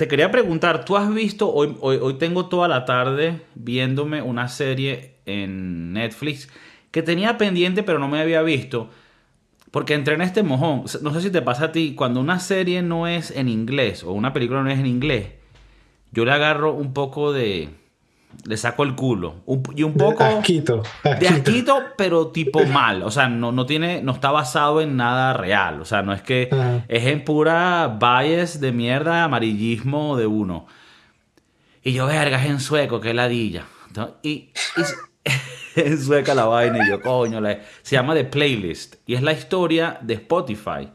Te quería preguntar, ¿tú has visto, hoy, hoy, tengo toda la tarde viéndome una serie en Netflix que tenía pendiente pero no me había visto? Porque entré en este mojón. No sé si te pasa a ti, cuando una serie no es en inglés o una película no es en inglés, yo le agarro un poco de... Le saco el culo. y un poco... De asquito, De asquito, pero tipo mal. O sea, no, no tiene... No está basado en nada real. O sea, no es que... Es en pura bias de mierda, amarillismo de uno. Y yo, verga, es en sueco, qué ladilla. y, en sueca la vaina y yo, coño, se llama The Playlist y es la historia de Spotify.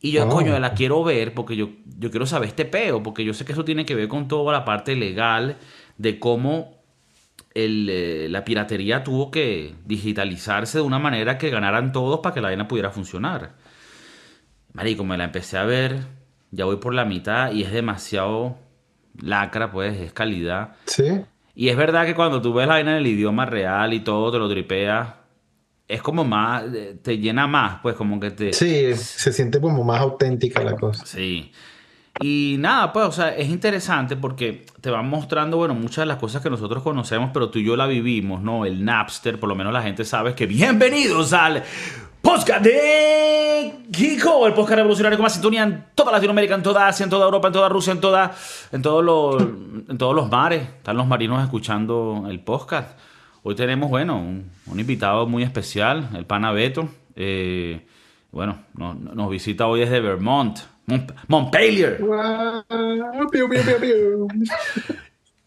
Y yo, coño, oh. la quiero ver porque yo, yo quiero saber este peo, porque yo sé que eso tiene que ver con toda la parte legal de cómo el, eh, la piratería tuvo que digitalizarse de una manera que ganaran todos para que la vaina pudiera funcionar. Marico, me la empecé a ver, ya voy por la mitad y es demasiado lacra, pues, es calidad. Sí. Y es verdad que cuando tú ves la vaina en el idioma real y todo, te lo tripeas, es como más, te llena más, pues como que te... Sí, se siente como más auténtica la cosa. Sí. Y nada, pues, o sea, es interesante porque te van mostrando, bueno, muchas de las cosas que nosotros conocemos, pero tú y yo la vivimos, ¿no? El Napster, por lo menos la gente sabe que bienvenidos al podcast de Kiko, el podcast revolucionario con más sintonía en toda Latinoamérica, en toda Asia, en toda Europa, en toda Rusia, en toda, en todos los, en todos los mares. Están los marinos escuchando el podcast. Hoy tenemos, bueno, un, invitado muy especial, el pana Beto. Eh, bueno, nos, visita hoy desde Vermont, Montpellier.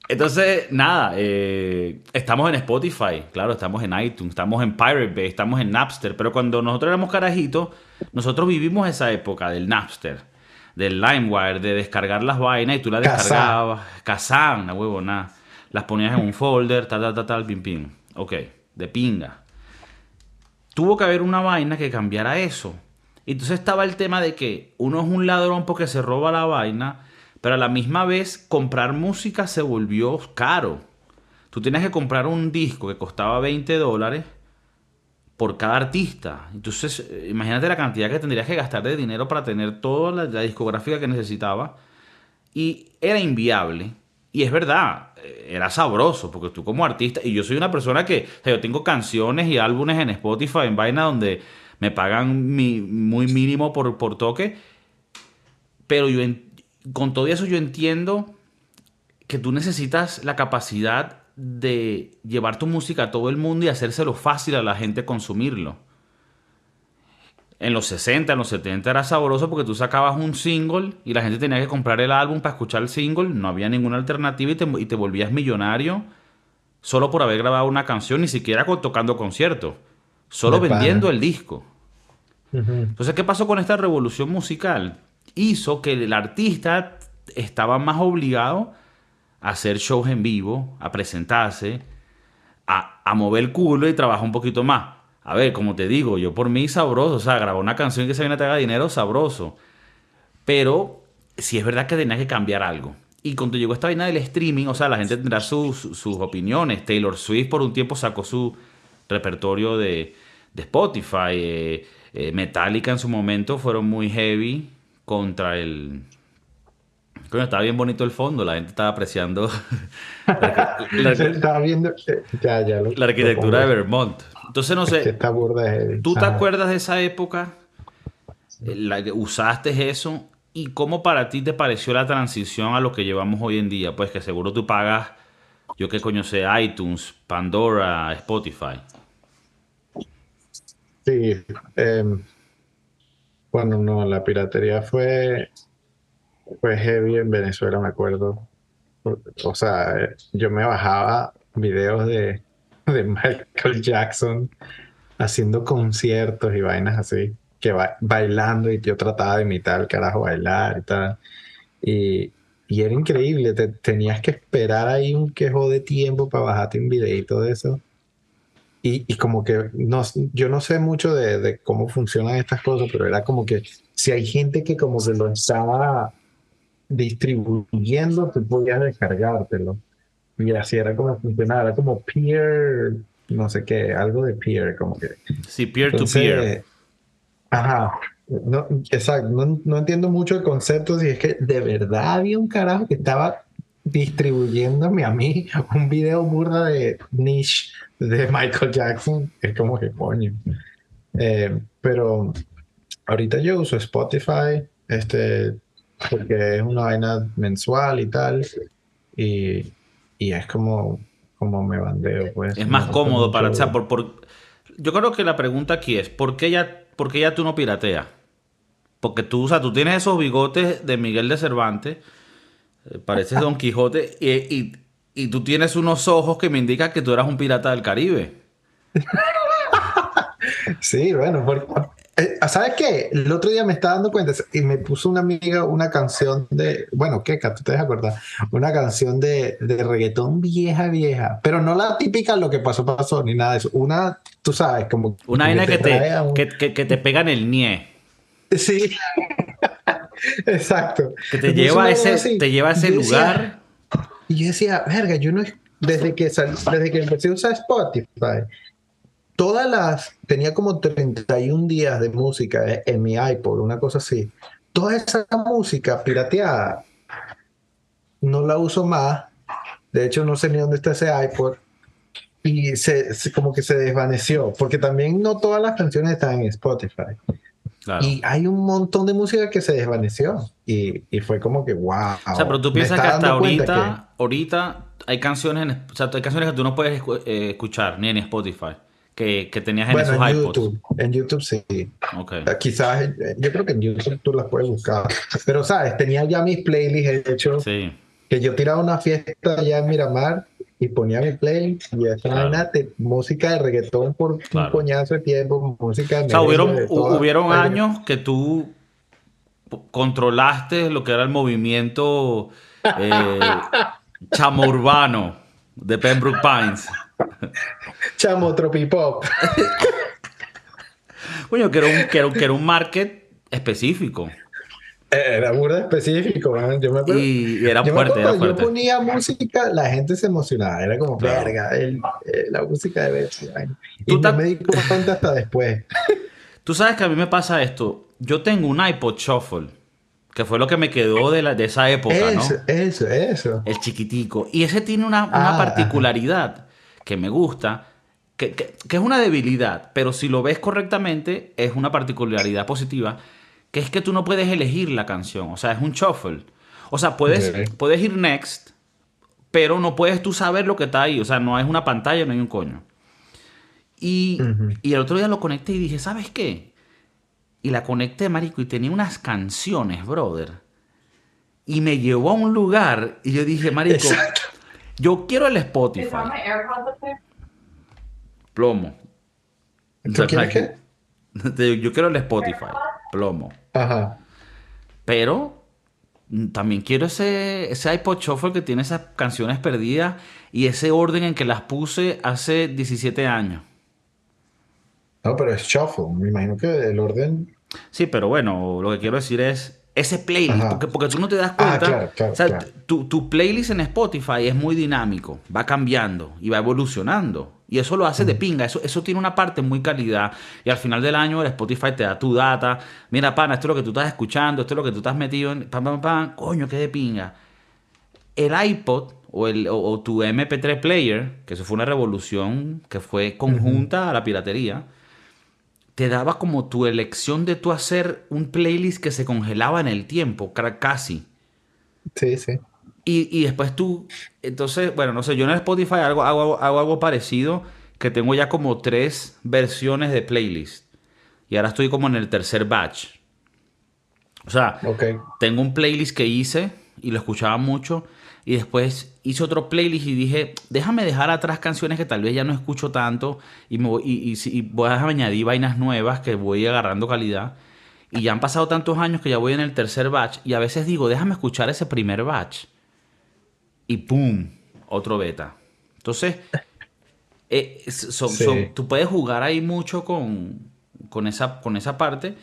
Entonces, nada, eh, estamos en Spotify, claro, estamos en iTunes, estamos en Pirate Bay, estamos en Napster, pero cuando nosotros éramos carajitos, nosotros vivimos esa época del Napster, del LimeWire, de descargar las vainas y tú las descargabas, Kazan, la huevo, nada, las ponías en un folder, tal, tal, tal, tal, pim, pim, ok, de pinga. Tuvo que haber una vaina que cambiara eso. Entonces estaba el tema de que uno es un ladrón porque se roba la vaina, pero a la misma vez, comprar música se volvió caro. Tú tienes que comprar un disco que costaba 20 dólares por cada artista. Entonces, eh, imagínate la cantidad que tendrías que gastar de dinero para tener toda la, discográfica que necesitaba. Y era inviable. Y es verdad, eh, era sabroso, porque tú como artista, y yo soy una persona que, yo tengo canciones y álbumes en Spotify, en vaina, donde me pagan muy mínimo por, por toque, pero yo, con todo eso yo entiendo que tú necesitas la capacidad de llevar tu música a todo el mundo y hacérselo fácil a la gente consumirlo. En los 60, en los 70 era sabroso porque tú sacabas un single y la gente tenía que comprar el álbum para escuchar el single, no había ninguna alternativa y te, volvías millonario solo por haber grabado una canción, ni siquiera tocando conciertos, solo vendiendo el disco. Entonces, ¿qué pasó con esta revolución musical? hizo que el artista estaba más obligado a hacer shows en vivo, a presentarse, a, mover el culo y trabajar un poquito más. A ver, como te digo, yo por mí sabroso, o sea, grabar una canción que se viene a te dinero, sabroso. Pero si es verdad que tenía que cambiar algo. Y cuando llegó esta vaina del streaming, o sea, la gente tendrá sus, opiniones. Taylor Swift por un tiempo sacó su repertorio de, Spotify. Eh, eh, Metallica en su momento fueron muy heavy contra el... Coño, estaba bien bonito el fondo, la gente estaba apreciando la, estaba viendo eh, la arquitectura de Vermont. Entonces, no sé, ¿tú te acuerdas de esa época? La que usaste eso y cómo para ti te pareció la transición a lo que llevamos hoy en día, pues que seguro tú pagas, yo qué coño sé, iTunes, Pandora, Spotify. Sí, bueno, no, la piratería fue, fue heavy en Venezuela, me acuerdo. O sea, yo me bajaba videos de, de Michael Jackson haciendo conciertos y vainas así, que bailando y yo trataba de imitar el carajo bailar y tal. Y, y era increíble, te, tenías que esperar ahí un quejo de tiempo para bajarte un video y todo eso. Y, como que no, yo no sé mucho de, cómo funcionan estas cosas, pero era como que si hay gente que como se lo estaba distribuyendo, tú podías descargártelo. Y así era como funcionaba, era como peer, no sé qué, algo de peer, como que. Sí, peer to peer. Ajá. No, exacto, no, no entiendo mucho el concepto, si es que de verdad había un carajo que estaba distribuyéndome a mí un video burda de niche de Michael Jackson. Es como que coño. Eh, pero ahorita yo uso Spotify, este, porque es una vaina mensual y tal. Y, y es como, como me bandeo, pues. Es más cómodo para... O mucho- sea, por, por- yo creo que la pregunta aquí es, ¿por qué ya, por qué ya tú no pirateas? Porque tú, o sea, tú tienes esos bigotes de Miguel de Cervantes, pareces Don Quijote, y, y- y tú tienes unos ojos que me indican que tú eras un pirata del Caribe. Sí, bueno, porque, eh, ¿sabes qué? El otro día me estaba dando cuenta y me puso una amiga una canción de, bueno, Keka, tú te acordar, una canción de, de reggaetón vieja, vieja, pero no la típica lo que pasó, pasó, ni nada de eso. Una, tú sabes, como Una vaina que a un- que, que- que te pega en el nie, Sí, exacto. que te lleva a ese, así. te lleva a ese yo decía- lugar. Y yo decía, verga, yo no, desde que, sal- desde que empecé a usar Spotify, todas las, tenía como 31 días de música eh, en mi iPod, una cosa así. Toda esa música pirateada, no la uso más. De hecho, no sé ni dónde está ese iPod. Y se, se- como que se desvaneció, porque también no todas las canciones están en Spotify. Claro. Y hay un montón de música que se desvaneció. Y, y fue como que, wow. O sea, pero tú piensas que hasta dando cuenta ahorita, ahorita hay canciones, en- o sea, hay canciones que tú no puedes eh, escuchar ni en Spotify, que, que tenías en Bueno, esos en iPods. YouTube, en YouTube sí. Ok. Eh, Quizás, eh, yo creo que en YouTube tú las puedes buscar. Pero, ¿sabes? Tenía ya mis playlists hechos, Sí. que yo tiraba una fiesta allá en Miramar y ponía mi playlist y esa Claro. vaina de música de reggaetón por Claro. un coñazo de tiempo, música de O sea, hubieron, de años que tú controlaste lo que era el movimiento eh, chamo urbano de Pembroke Pines. Chamo Tropipop. Coño, que era un, que era, un- que era un market específico. Era burda específico, man. Yo me acuerdo. Y, era yo me fuerte, acuerdo era fuerte. Yo ponía música, la gente se emocionaba. Era como, Claro. verga, el- eh, la música de Betsy. Y no me di cuenta hasta después. Tú sabes que a mí me pasa esto. Yo tengo un iPod Shuffle, que fue lo que me quedó de, la, de esa época, ¿no? Eso, eso, eso. El chiquitico. Y ese tiene una, una Ah, particularidad que me gusta, que, que- que es una debilidad, pero si lo ves correctamente, es una particularidad positiva, que es que tú no puedes elegir la canción. O sea, es un shuffle. O sea, puedes, puedes ir next, pero no puedes tú saber lo que está ahí. O sea, no es una pantalla, no hay un coño. Y, y el otro día lo conecté y dije, ¿sabes qué? Y la conecté, marico, y tenía unas canciones, brother. Y me llevó a un lugar y yo dije, marico, Exacto. yo quiero el Spotify. Plomo. ¿Tú quieres qué? Yo quiero el Spotify. Plomo. Ajá. Pero mm, también quiero ese, ese iPod Shuffle que tiene esas canciones perdidas y ese orden en que las puse hace 17 años. No, pero es shuffle. Me imagino que el orden. Sí, pero bueno, lo que quiero decir es ese playlist, porque, porque tú no te das Ah, cuenta. claro, claro, o sea, claro. Tu, tu playlist en Spotify es muy dinámico, va cambiando y va evolucionando. Y eso lo hace de pinga, eso, eso tiene una parte muy calidad. Y al final del año el Spotify te da tu data. Mira, pana, esto es lo que tú estás escuchando, esto es lo que tú estás metido en. Pam, pam, pam, coño, qué de pinga. El iPod o, el, o, o tu MP3 player, que eso fue una revolución que fue conjunta a la piratería te daba como tu elección de tú hacer un playlist que se congelaba en el tiempo, ca- casi. Sí, sí. Y, y después tú, entonces, bueno, no sé, yo en el Spotify hago, hago, hago algo parecido, que tengo ya como tres versiones de playlist. Y ahora estoy como en el tercer batch. O sea, tengo un playlist que hice y lo escuchaba mucho. Y después hice otro playlist y dije, déjame dejar atrás canciones que tal vez ya no escucho tanto. Y, me voy, y, y voy a añadir vainas nuevas que voy agarrando calidad. Y ya han pasado tantos años que ya voy en el tercer batch. Y a veces digo, déjame escuchar ese primer batch. Y ¡pum! Otro beta. Entonces, eh, son- Sí. son- tú puedes jugar ahí mucho con, con, esa, con esa parte.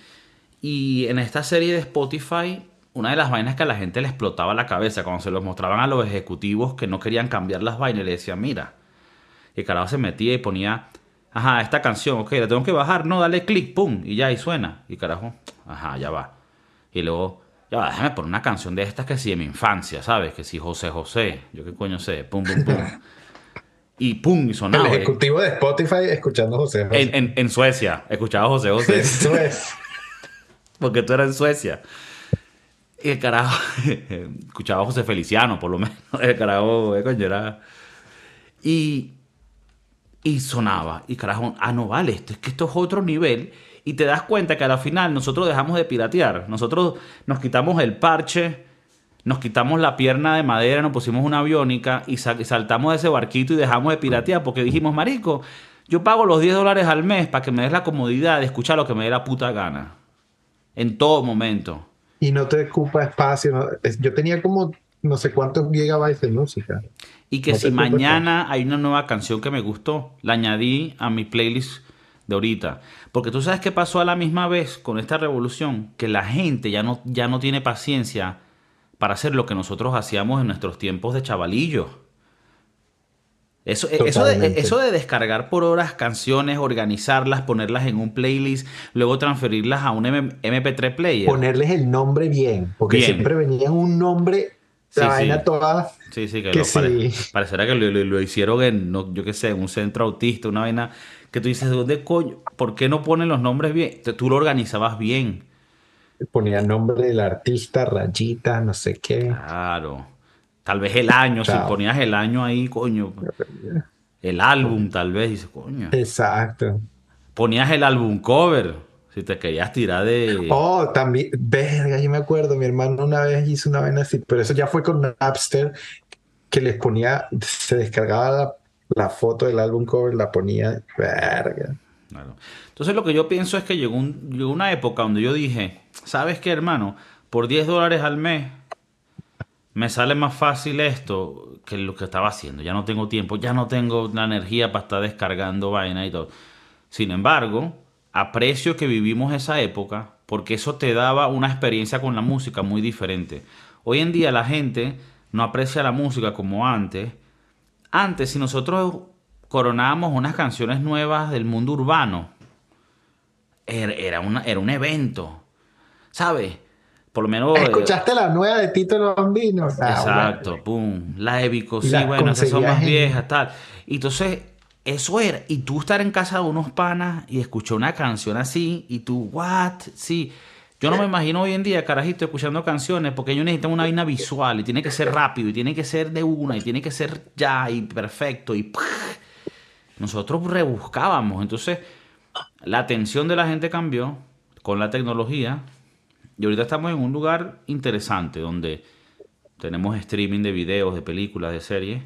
Y en esta serie de Spotify, una de las vainas que a la gente le explotaba la cabeza cuando se los mostraban a los ejecutivos que no querían cambiar las vainas, le decían, mira. Y el carajo se metía y ponía, ajá, esta canción, ok, la tengo que bajar, no, dale clic, pum, y ya, y suena. Y carajo, Ajá, ya va. Y luego, ya va, déjame poner una canción de estas que sí de mi infancia, ¿sabes? Que sí, José José. Yo qué coño sé. Pum, pum, pum. y pum, y sonaba. El eh. ejecutivo de Spotify escuchando José José. En, en, en Suecia, escuchaba a José José. Eso es. porque tú eras en Suecia. Y el carajo, escuchaba a José Feliciano, por lo menos. El carajo, eh, coño, era. Y, y sonaba. Y carajo, ah, no vale, esto es que esto es otro nivel. Y te das cuenta que a la final nosotros dejamos de piratear. Nosotros nos quitamos el parche, nos quitamos la pierna de madera, nos pusimos una aviónica y, sa- y saltamos de ese barquito y dejamos de piratear porque dijimos, marico, yo pago los 10 dólares al mes para que me des la comodidad de escuchar lo que me dé la puta gana. En todo momento. Y no te ocupa espacio. Yo tenía como no sé cuántos gigabytes de música. Y que No si mañana hay una nueva canción que me gustó, la añadí a mi playlist de ahorita. Porque tú sabes qué pasó a la misma vez con esta revolución, que la gente ya no, ya no tiene paciencia para hacer lo que nosotros hacíamos en nuestros tiempos de chavalillos. Eso, eso, de, eso de descargar por horas canciones, organizarlas, ponerlas en un playlist, luego transferirlas a un M- MP3 player. Ponerles el nombre bien, porque Bien. siempre venían un nombre, Sí, la sí. vaina toda. Sí, sí, que, Que lo pare- sí. parecerá que lo, lo- lo hicieron en, no, yo qué sé, en un centro autista, una vaina que tú dices, ¿de dónde coño? ¿Por qué no ponen los nombres bien? Tú lo organizabas bien. Ponía nombre del artista, rayita, no sé qué. Claro. Tal vez el año, si ponías el año ahí, coño. El álbum, tal vez, dices, coño. Exacto. Ponías el álbum cover, si te querías tirar de... Oh, también, verga, yo me acuerdo, mi hermano una vez hizo una vaina así, pero eso ya fue con Napster, que les ponía, se descargaba la, la foto del álbum cover, la ponía, verga. Entonces lo que yo pienso es que llegó, llegó una época donde yo dije, ¿sabes qué, hermano? Por 10 dólares al mes me sale más fácil esto que lo que estaba haciendo. Ya no tengo tiempo, ya no tengo la energía para estar descargando vaina y todo. Sin embargo, aprecio que vivimos esa época porque eso te daba una experiencia con la música muy diferente. Hoy en día la gente no aprecia la música como antes. Antes, si nosotros coronábamos unas canciones nuevas del mundo urbano, era, era, una- era un evento. ¿Sabes? Por lo menos. eh, ¿Escuchaste la nueva de Tito el Bambino? Ah, Exacto, pum. La de Vico, sí, bueno, esas son más viejas, tal. Y entonces, eso era. Y tú estar en casa de unos panas y escuchar una canción así, y tú, what? Sí. Yo no me imagino hoy en día, carajito, escuchando canciones, porque ellos necesitan una vaina visual, y tiene que ser rápido, y tiene que ser de una, y tiene que ser ya, y perfecto, y. Nosotros rebuscábamos. Entonces, la atención de la gente cambió con la tecnología. Y ahorita estamos en un lugar interesante donde tenemos streaming de videos, de películas, de series.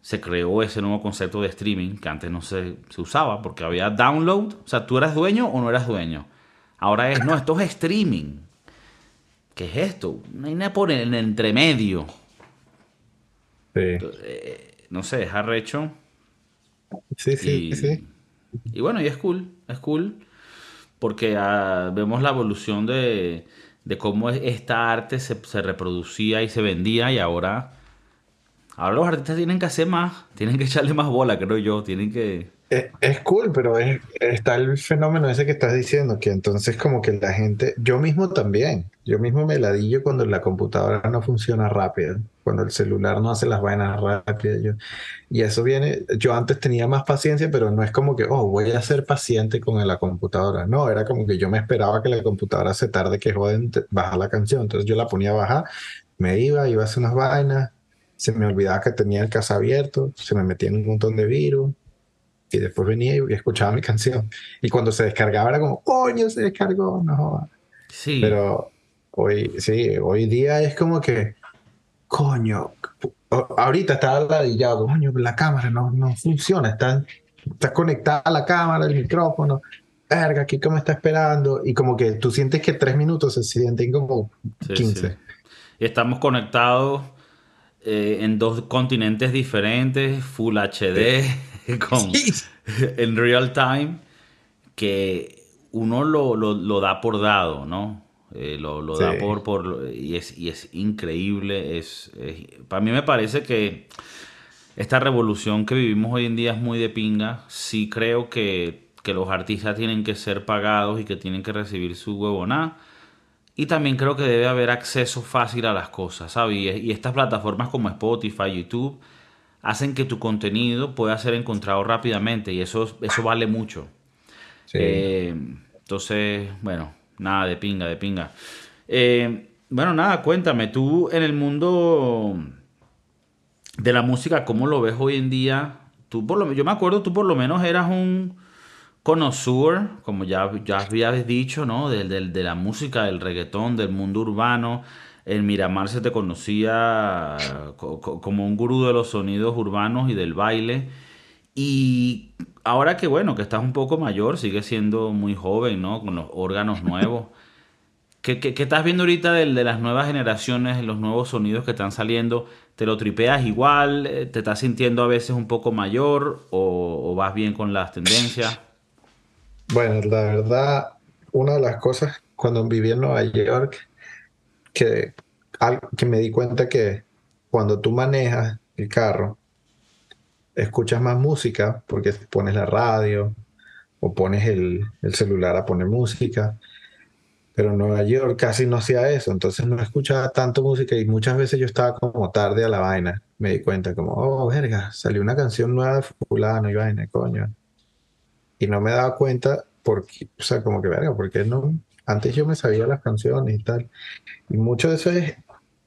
Se creó ese nuevo concepto de streaming que antes no se, se usaba porque había download. O sea, tú eras dueño o no eras dueño. Ahora es, no, esto es streaming. ¿Qué es esto? No hay nada por el entremedio. Sí, No sé, es arrecho. sí, sí, Y, sí. y bueno, y es cool, es cool, porque ah, vemos la evolución de, de cómo es- esta arte se, se reproducía y se vendía y ahora, ahora los artistas tienen que hacer más, tienen que echarle más bola, creo yo, tienen que... Es, es cool, pero es- está el fenómeno ese que estás diciendo, que entonces como que la gente, yo mismo también, yo mismo me ladillo cuando la computadora no funciona rápido, cuando el celular no hace las vainas rápidas. Yo, y eso viene, yo antes tenía más paciencia, pero no es como que, oh, voy a ser paciente con la computadora. No, era como que yo me esperaba que la computadora se tarde que joden bajar la canción. Entonces yo la ponía a bajar, me iba, iba a hacer unas vainas, se me olvidaba que tenía el casa abierto, se me metían un montón de virus. Y después venía y escuchaba mi canción. Y cuando se descargaba era como, coño, se descargó, no. Sí, Pero hoy, sí, hoy día es como que, coño, ahorita está ladillado, coño, la cámara no, no funciona, está, está conectada a la cámara, el micrófono, verga, aquí como está esperando, y como que tú sientes que tres minutos se sienten como sí, 15. sí. Y estamos conectados eh, en dos continentes diferentes, Full HD, con... en real time que uno lo, lo- lo da por dado, ¿no? Eh, lo lo da por, por y, es, y es increíble. Es, es- para mí me parece que esta revolución que vivimos hoy en día es muy de pinga. Sí creo que que los artistas tienen que ser pagados y que tienen que recibir su huevonada. Y también creo que debe haber acceso fácil a las cosas, ¿sabes? Y, estas plataformas como Spotify, YouTube, hacen que tu contenido pueda ser encontrado rápidamente y eso, eso vale mucho. Eh, entonces, bueno, nada, de pinga, de pinga. Eh, bueno, nada, cuéntame, tú en el mundo de la música, ¿cómo lo ves hoy en día? Tú por lo, yo me acuerdo, tú por lo menos eras un connoisseur, como ya, ya habías dicho, ¿no? De, de, la música, del reggaetón, del mundo urbano. En Miramar se te conocía como un gurú de los sonidos urbanos y del baile. Y ahora que bueno, que estás un poco mayor, sigues siendo muy joven, ¿no? Con los órganos nuevos. ¿Qué, qué, estás viendo ahorita de, de, las nuevas generaciones, los nuevos sonidos que están saliendo? ¿Te lo tripeas igual? ¿Te estás sintiendo a veces un poco mayor o, o vas bien con las tendencias? Bueno, la verdad, una de las cosas cuando viví en Nueva York, que, que me di cuenta que cuando tú manejas el carro, escuchas más música porque pones la radio o pones el, el celular a poner música. Pero en Nueva York casi no hacía eso, entonces no escuchaba tanto música y muchas veces yo estaba como tarde a la vaina. Me di cuenta como, oh, verga, salió una canción nueva de fulano y vaina, coño y no me daba cuenta porque, o sea, como que verga, porque no, antes yo me sabía las canciones y tal. Y mucho de eso es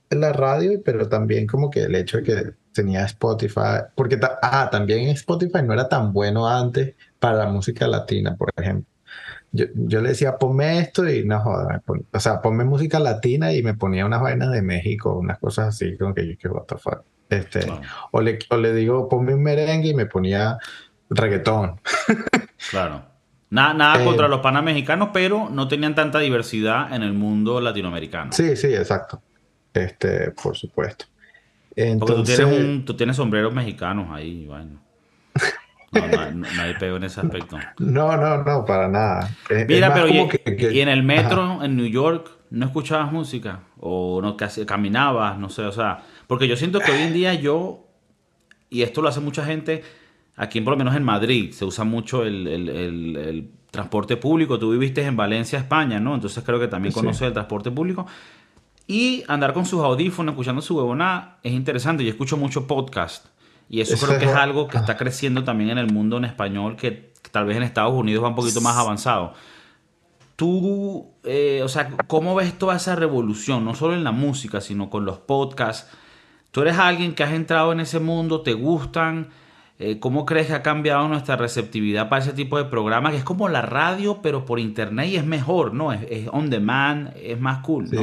la radio, pero también como que el hecho de que tenía Spotify, porque ah, también Spotify no era tan bueno antes para la música latina, por ejemplo. Yo, yo le decía, ponme esto y no joda, o sea, ponme música latina y me ponía unas vainas de México, unas cosas así, como que yo, que what the fuck. Este, o, le, o le digo, ponme un merengue y me ponía reggaetón. claro. Nada, nada eh, contra los panas mexicanos, pero no tenían tanta diversidad en el mundo latinoamericano. Sí, sí, exacto. Este, por supuesto. Entonces, Porque tú tienes, tú tienes sombreros mexicanos ahí, bueno. No, no, no, hay pego en ese aspecto. No, no, no, para nada. Mira, pero y, en el metro en New York no escuchabas música o no caminabas, no sé, o sea, porque yo siento que hoy en día yo y esto lo hace mucha gente Aquí, por lo menos en Madrid, se usa mucho el, transporte público. Tú viviste en Valencia, España, ¿no? Entonces creo que también conoces el transporte público. Y andar con sus audífonos, escuchando su huevona, es interesante. Yo escucho mucho podcast. Y eso, creo que es algo que está creciendo también en el mundo en español, que tal vez en Estados Unidos va un poquito más avanzado. Tú, eh, o sea, ¿cómo ves toda esa revolución? No solo en la música, sino con los podcasts. Tú eres alguien que has entrado en ese mundo, te gustan, eh, ¿Cómo crees que ha cambiado nuestra receptividad para ese tipo de programas? Que es como la radio, pero por internet y es mejor, ¿no? Es, on demand, es más cool, ¿no?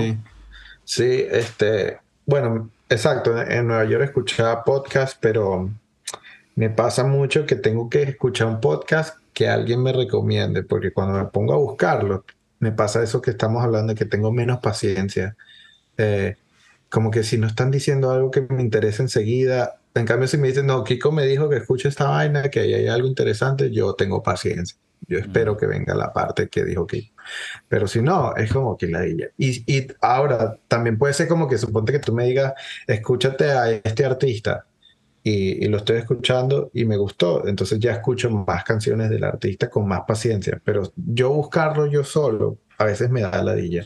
Sí, este, bueno, exacto. En Nueva York escuchaba podcast, pero me pasa mucho que tengo que escuchar un podcast que alguien me recomiende, porque cuando me pongo a buscarlo, me pasa eso que estamos hablando, de que tengo menos paciencia. Eh, como que si no están diciendo algo que me interesa enseguida, en cambio, si me dicen, no, Kiko me dijo que escuche esta vaina, que ahí hay algo interesante, yo tengo paciencia. Yo espero que venga la parte que dijo Kiko. Pero si no, es como que la Y, y ahora, también puede ser como que suponte que tú me digas, escúchate a este artista. Y, y, lo estoy escuchando y me gustó. Entonces ya escucho más canciones del artista con más paciencia. Pero yo buscarlo yo solo, a veces me da ladilla.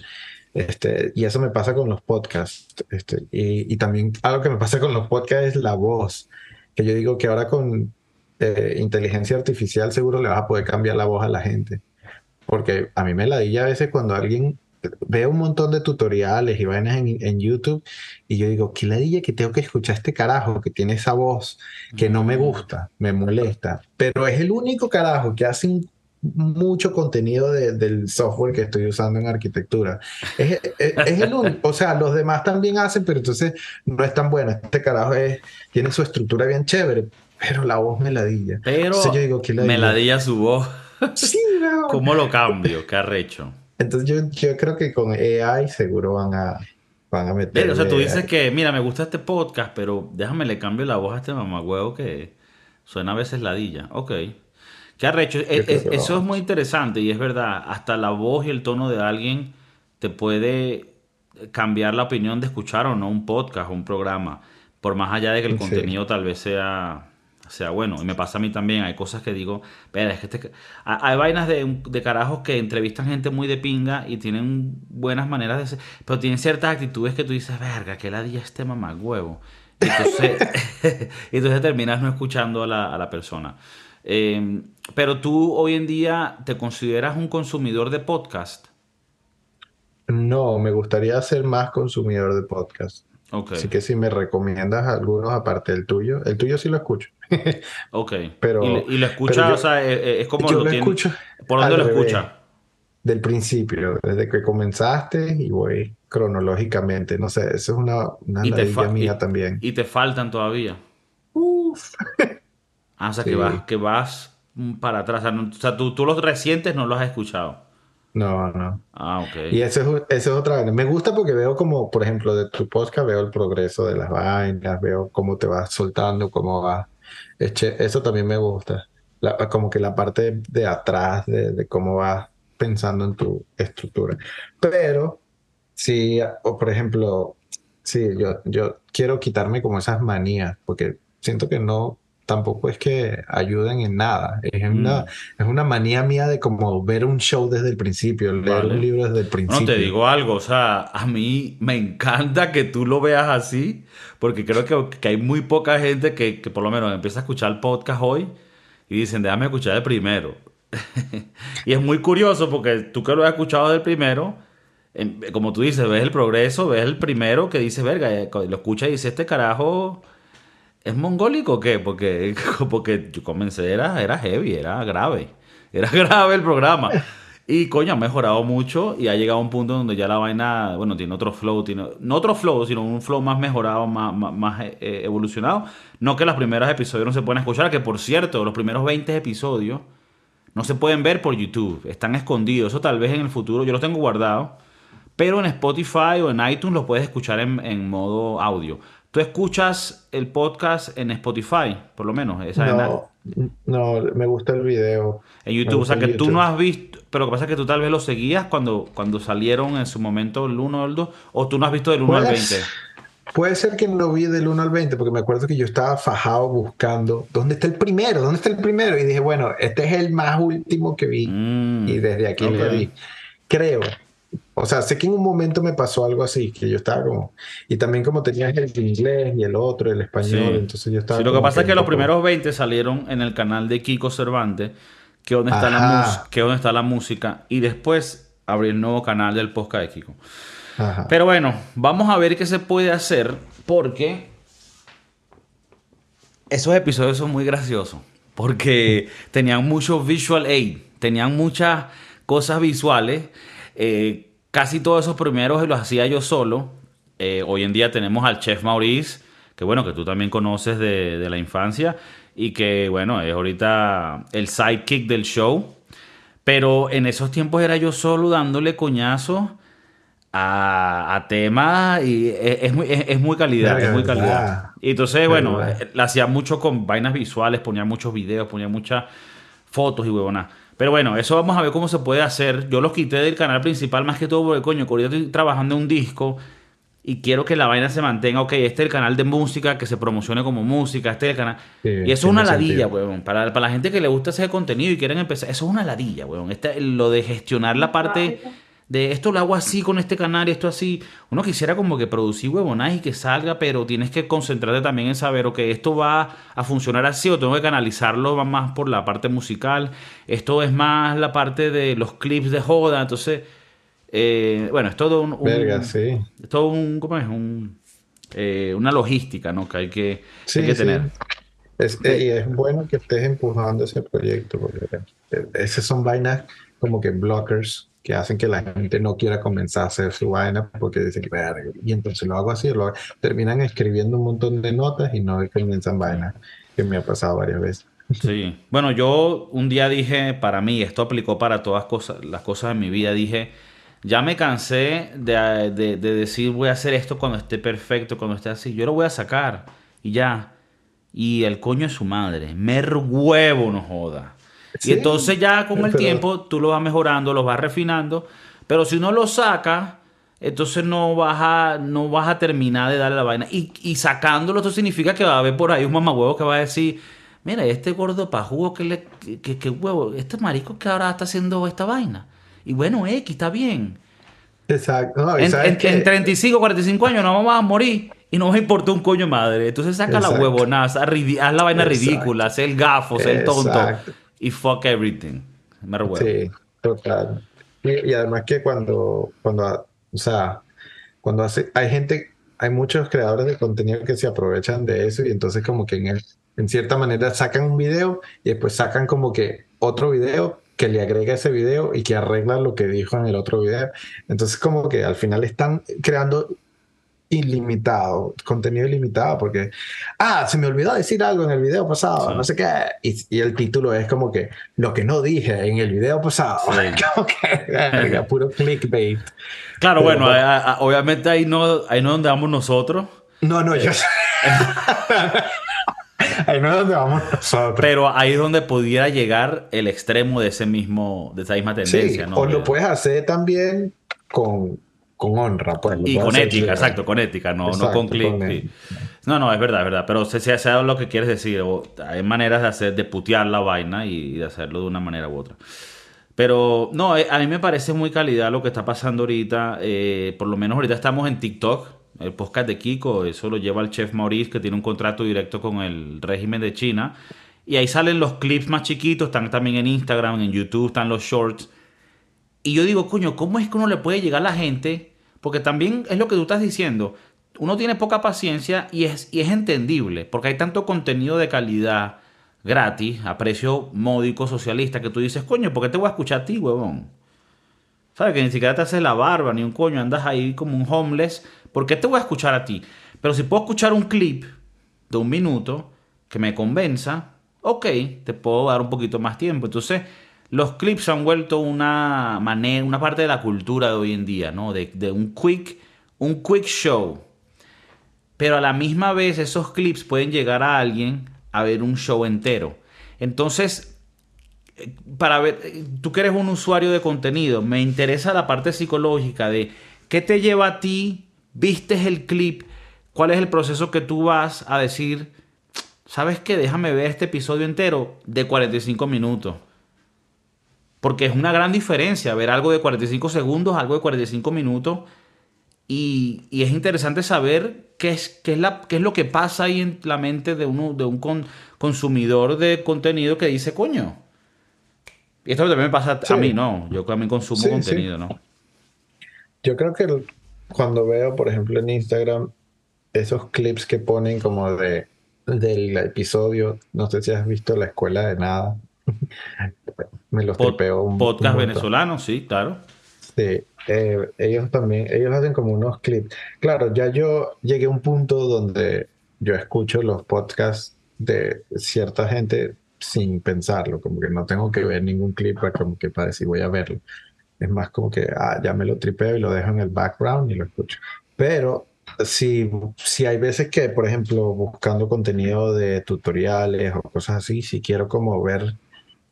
Este, y eso me pasa con los podcasts. Este, y, y, también algo que me pasa con los podcasts es la voz. Que yo digo que ahora con eh, inteligencia artificial seguro le vas a poder cambiar la voz a la gente. Porque a mí me la a veces cuando alguien ve un montón de tutoriales y vainas en, en, YouTube y yo digo, qué ladilla que tengo que escuchar este carajo que tiene esa voz que no me gusta, me molesta, pero es el único carajo que hace un mucho contenido del software que estoy usando en arquitectura. Es, el único, o sea, los demás también hacen, pero entonces no es tan bueno. Este carajo es, tiene su estructura bien chévere, pero la voz me ladilla. Pero yo digo, que me ladilla su voz. Sí, ¿Cómo lo cambio? ¿Qué arrecho? Entonces yo, yo creo que con AI seguro van a, van a meter. o sea, tú dices que, mira, me gusta este podcast, pero déjame le cambio la voz a este mamagüevo que suena a veces ladilla. Ok. Qué arrecho. E, eso es muy interesante y es verdad. Hasta la voz y el tono de alguien te puede cambiar la opinión de escuchar o no un podcast o un programa. Por más allá de que el contenido tal vez sea sea bueno. Y me pasa a mí también. Hay cosas que digo, pero es que este hay, vainas de, de, carajos que entrevistan gente muy de pinga y tienen buenas maneras de ser, pero tienen ciertas actitudes que tú dices, verga, que la día este mamá huevo. Y entonces, entonces terminas no escuchando a la, a la persona. Em, pero tú hoy en día te consideras un consumidor de podcast. No, me gustaría ser más consumidor de podcast. Okay. Así que si me recomiendas algunos aparte del tuyo, el tuyo sí lo escucho. ok. Pero, ¿Y, lo escuchas? o sea, e, e, es, como lo, escucho. ¿Por dónde lo escuchas? Del principio, desde que comenzaste y voy cronológicamente. No sé, eso es una, una mía también. ¿Y te faltan todavía? Uf. ah, o sea, que, vas, que vas para atrás. O sea, tú, tú los recientes no los has escuchado. No, no. Ah, ok. Y eso es, eso es otra. Me gusta porque veo como, por ejemplo, de tu podcast, veo el progreso de las vainas, veo cómo te vas soltando, cómo vas. Eso también me gusta. como que la parte de atrás de, de cómo vas pensando en tu estructura. Pero, sí, o por ejemplo, sí, yo, yo quiero quitarme como esas manías, porque siento que no tampoco es que ayuden en nada. Es, una, mm. es una manía mía de como ver un show desde el principio, leer un libro desde el principio. No, te digo algo, o sea, a mí me encanta que tú lo veas así, porque creo que, que hay muy poca gente que, que, por lo menos empieza a escuchar el podcast hoy y dicen, déjame escuchar el primero. y es muy curioso porque tú que lo has escuchado del primero, como tú dices, ves el progreso, ves el primero que dice, verga, eh, lo escucha y dice, este carajo ¿Es mongólico o qué? Porque, porque yo comencé, era, era heavy, era grave. Era grave el programa. Y coño, ha mejorado mucho y ha llegado a un punto donde ya la vaina, bueno, tiene otro flow, tiene, no otro flow, sino un flow más mejorado, más, más, eh, evolucionado. No que los primeros episodios no se pueden escuchar, que por cierto, los primeros 20 episodios no se pueden ver por YouTube, están escondidos. Eso tal vez en el futuro, yo los tengo guardados, pero en Spotify o en iTunes los puedes escuchar en modo audio. ¿Tú escuchas el podcast en Spotify, por lo menos? no, no, me gusta el video. En YouTube, o sea que tú no has visto, pero lo que pasa es que tú tal vez lo seguías cuando, cuando salieron en su momento el 1 o el 2, o tú no has visto del 1 al 20. Puede ser que no vi del 1 al 20, porque me acuerdo que yo estaba fajado buscando dónde está el primero, dónde está el primero, y dije, bueno, este es el más último que vi, mm, y desde aquí vi. Creo, o sea, sé que en un momento me pasó algo así, que yo estaba como... Y también como tenías el inglés y el otro, el español, entonces yo estaba... Sí, lo que pasa es que los primeros 20 salieron en el canal de Kiko Cervantes, que donde está, la, que donde está la música, y después abrí el nuevo canal del podcast de Kiko. Pero bueno, vamos a ver qué se puede hacer, porque esos episodios son muy graciosos, porque tenían mucho visual aid, tenían muchas cosas visuales eh, casi todos esos primeros los hacía yo solo. Eh, hoy en día tenemos al chef Maurice, que bueno, que tú también conoces de, la infancia y que bueno, es ahorita el sidekick del show. Pero en esos tiempos era yo solo dándole coñazo a, temas y es, muy, es, muy calidad, es muy calidad. Y entonces, bueno, eh, la hacía mucho con vainas visuales, ponía muchos videos, ponía muchas fotos y huevonas. Pero bueno, eso vamos a ver cómo se puede hacer. Yo los quité del canal principal más que todo porque, coño, ahorita estoy trabajando en un disco y quiero que la vaina se mantenga. Ok, este es el canal de música, que se promocione como música, este es el canal. y eso es una ladilla, weón. Para, para, la gente que le gusta ese contenido y quieren empezar, eso es una ladilla, weón. Este, lo de gestionar la parte de esto lo hago así con este canal esto así. Uno quisiera como que producir huevonadas y que salga, pero tienes que concentrarte también en saber, ok, esto va a funcionar así o tengo que canalizarlo más por la parte musical. Esto es más la parte de los clips de joda. Entonces, eh, bueno, es todo un... sí. Es todo un... ¿Cómo es? Un, eh, una logística, ¿no? Que hay que, que tener. Es, y es bueno que estés empujando ese proyecto, porque esas son vainas como que blockers que hacen que la gente no quiera comenzar a hacer su vaina porque dicen que y entonces lo hago así, lo terminan escribiendo un montón de notas y no comienzan vaina, que me ha pasado varias veces. Sí, bueno, yo un día dije, para mí, esto aplicó para todas cosas, las cosas de mi vida, dije, ya me cansé de, de, decir voy a hacer esto cuando esté perfecto, cuando esté así, yo lo voy a sacar y ya. Y el coño es su madre, mer huevo no joda y entonces ya con el tiempo tú lo vas mejorando, lo vas refinando, pero si no lo sacas, entonces no vas a, no vas a terminar de darle la vaina. Y, y sacándolo, esto significa que va a haber por ahí un mamahuevo que va a decir, mira, este gordo pajugo que le, que, que huevo, este marico que ahora está haciendo esta vaina. Y bueno, X, está bien. Exacto. No, En, en, que- en 35, 45 años nos vamos a morir y no nos importa un coño madre. Entonces saca la Exacto. huevonada, haz, la vaina Exacto. ridícula, haz el gafo, haz el tonto Exacto. Y fuck everything. Rehuevo. Sí, total. Y, y además que cuando, cuando, o sea, cuando hace, hay gente, hay muchos creadores de contenido que se aprovechan de eso y entonces como que en, el- en cierta manera sacan un video y después sacan como que otro video que le agrega ese video y que arregla lo que dijo en el otro video. Entonces como que al final están creando ilimitado, contenido ilimitado, porque, ah, se me olvidó decir algo en el video pasado, Sí. no sé qué, y, y el título es como que lo que no dije en el video pasado, Sí. como que, verga, puro clickbait. Claro, Pero bueno, bueno. a- a- obviamente ahí no, ahí no donde vamos nosotros, No, no, yo Ahí no es donde vamos nosotros. pero ahí es donde pudiera llegar el extremo de ese mismo, de esa misma Sí, tendencia, ¿no? o lo puedes hacer también con, con honra. Pues, Y con ética, exacto, con ética, no, no con click. con sí. ética. No, no, es verdad, es verdad. Pero se, se sabe lo que quieres decir. o hay maneras de hacer, de putear la vaina y de hacerlo de una manera u otra. Pero no, eh, a mí me parece muy calidad lo que está pasando ahorita. eh, por lo menos ahorita estamos en TikTok, el podcast de Kiko. Eso lo lleva el chef Maurice, que tiene un contrato directo con el régimen de China. Y ahí salen los clips más chiquitos, están también en Instagram, en YouTube, están los shorts. Y yo digo, coño, ¿cómo es que uno le puede llegar a la gente? Porque también es lo que tú estás diciendo. Uno tiene poca paciencia y es, y es entendible, porque hay tanto contenido de calidad gratis, a precio módico, socialista, que tú dices, coño, ¿por qué te voy a escuchar a ti, huevón? ¿Sabes? Que ni siquiera te haces la barba, ni un coño, andas ahí como un homeless. ¿Por qué te voy a escuchar a ti? Pero si puedo escuchar un clip de un minuto que me convenza, ok, te puedo dar un poquito más tiempo. Entonces, los clips han vuelto una manera, una parte de la cultura de hoy en día, ¿no? De, de un quick, un quick show. Pero a la misma vez esos clips pueden llegar a alguien a ver un show entero. Entonces, eh, para ver, eh, tú que eres un usuario de contenido, me interesa la parte psicológica de qué te lleva a ti, vistes el clip, cuál es el proceso que tú vas a decir, ¿sabes qué? Déjame ver este episodio entero de 45 minutos. Porque es una gran diferencia ver algo de 45 segundos, algo de 45 minutos. Y, y es interesante saber qué es, qué, es la, qué es lo que pasa ahí en la mente de, uno, de un con- consumidor de contenido que dice, coño. Y esto también me pasa Sí. a mí, ¿no? Yo también consumo Sí, contenido, ¿no? Yo creo que el- cuando veo, por ejemplo, en Instagram, esos clips que ponen como de del episodio, no sé si has visto La Escuela de Nada. Me los Pod- tripeo un, un podcast montón. venezolano, sí, claro. Sí, eh, ellos también, ellos hacen como unos clips. Claro, ya yo llegué a un punto donde yo escucho los podcasts de cierta gente sin pensarlo, como que no tengo que ver ningún clip para, como que para decir voy a verlo. Es más como que ah, ya me lo tripeo y lo dejo en el background y lo escucho. Pero si, si hay veces que, por ejemplo, buscando contenido de tutoriales o cosas así, si quiero como ver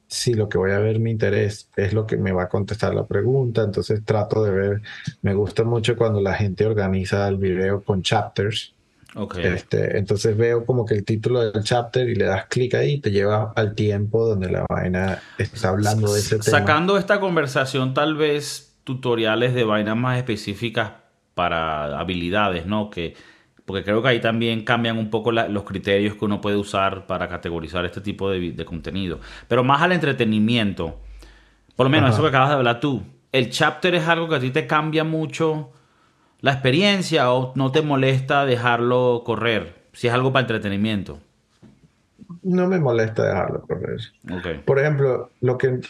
si lo que voy a ver mi interés es lo que me va a contestar la pregunta, entonces trato de ver, me gusta mucho cuando la gente organiza el video con chapters, Ok. este, entonces veo como que el título del chapter y le das clic ahí y te lleva al tiempo donde la vaina está hablando de ese tema. Sacando esta conversación, tal vez tutoriales de vainas más específicas para habilidades, ¿no? Que, porque creo que ahí también cambian un poco la- los criterios que uno puede usar para categorizar este tipo de, contenido. Pero más al entretenimiento. Por lo menos Ajá. eso que acabas de hablar tú. ¿El chapter es algo que a ti te cambia mucho la experiencia o no te molesta dejarlo correr? Si es algo para entretenimiento. No me molesta dejarlo correr. Ok. Por ejemplo, lo que,